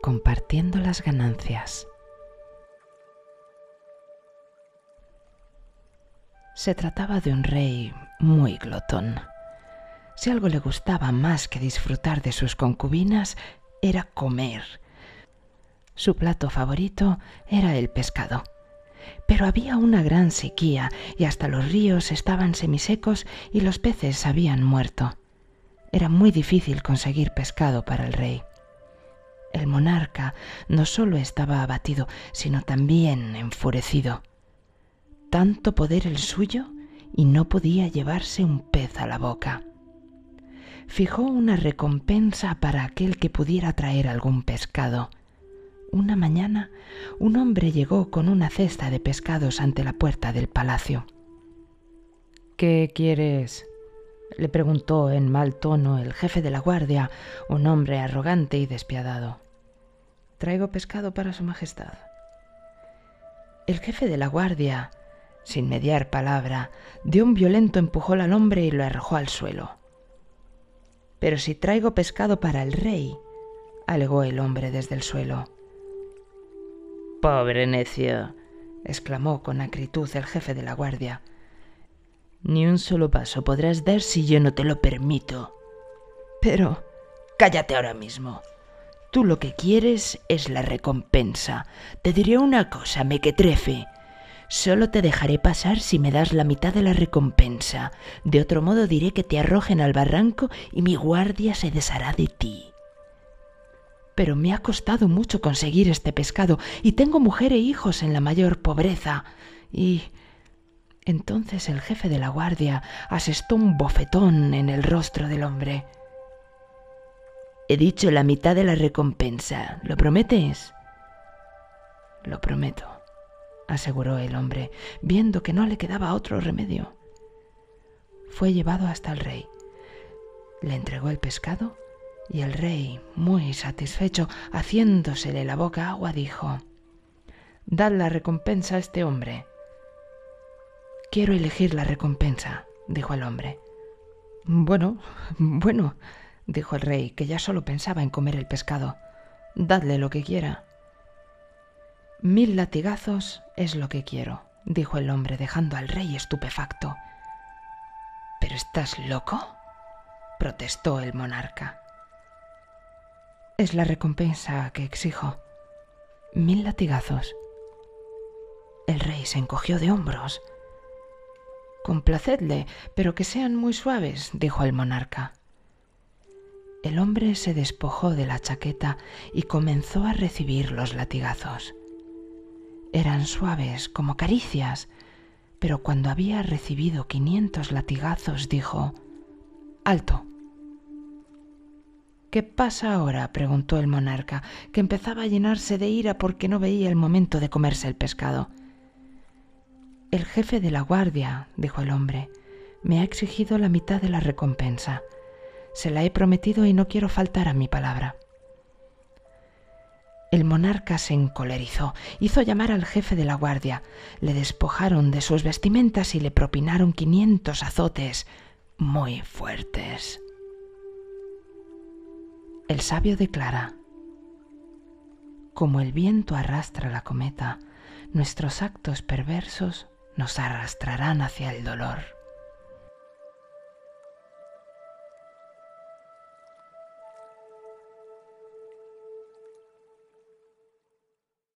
compartiendo las ganancias. Se trataba de un rey muy glotón. Si algo le gustaba más que disfrutar de sus concubinas, era comer. Su plato favorito era el pescado. Pero había una gran sequía y hasta los ríos estaban semisecos y los peces habían muerto. Era muy difícil conseguir pescado para el rey. El monarca no solo estaba abatido, sino también enfurecido tanto poder el suyo y no podía llevarse un pez a la boca. Fijó una recompensa para aquel que pudiera traer algún pescado. Una mañana un hombre llegó con una cesta de pescados ante la puerta del palacio. ¿Qué quieres? Le preguntó en mal tono el jefe de la guardia, un hombre arrogante y despiadado. Traigo pescado para Su Majestad. El jefe de la guardia sin mediar palabra, dio un violento empujón al hombre y lo arrojó al suelo. Pero si traigo pescado para el rey, alegó el hombre desde el suelo. Pobre necio, exclamó con acritud el jefe de la guardia. Ni un solo paso podrás dar si yo no te lo permito. Pero... Cállate ahora mismo. Tú lo que quieres es la recompensa. Te diré una cosa, mequetrefe. Solo te dejaré pasar si me das la mitad de la recompensa. De otro modo diré que te arrojen al barranco y mi guardia se deshará de ti. Pero me ha costado mucho conseguir este pescado y tengo mujer e hijos en la mayor pobreza. Y... Entonces el jefe de la guardia asestó un bofetón en el rostro del hombre. He dicho la mitad de la recompensa. ¿Lo prometes? Lo prometo aseguró el hombre, viendo que no le quedaba otro remedio. Fue llevado hasta el rey. Le entregó el pescado y el rey, muy satisfecho, haciéndosele la boca agua, dijo, Dad la recompensa a este hombre. Quiero elegir la recompensa, dijo el hombre. Bueno, bueno, dijo el rey, que ya solo pensaba en comer el pescado. Dadle lo que quiera. Mil latigazos es lo que quiero, dijo el hombre dejando al rey estupefacto. ¿Pero estás loco? protestó el monarca. Es la recompensa que exijo. Mil latigazos. El rey se encogió de hombros. Complacedle, pero que sean muy suaves, dijo el monarca. El hombre se despojó de la chaqueta y comenzó a recibir los latigazos. Eran suaves como caricias, pero cuando había recibido quinientos latigazos dijo, Alto. ¿Qué pasa ahora? preguntó el monarca, que empezaba a llenarse de ira porque no veía el momento de comerse el pescado. El jefe de la guardia, dijo el hombre, me ha exigido la mitad de la recompensa. Se la he prometido y no quiero faltar a mi palabra. El monarca se encolerizó, hizo llamar al jefe de la guardia, le despojaron de sus vestimentas y le propinaron quinientos azotes muy fuertes. El sabio declara, como el viento arrastra la cometa, nuestros actos perversos nos arrastrarán hacia el dolor.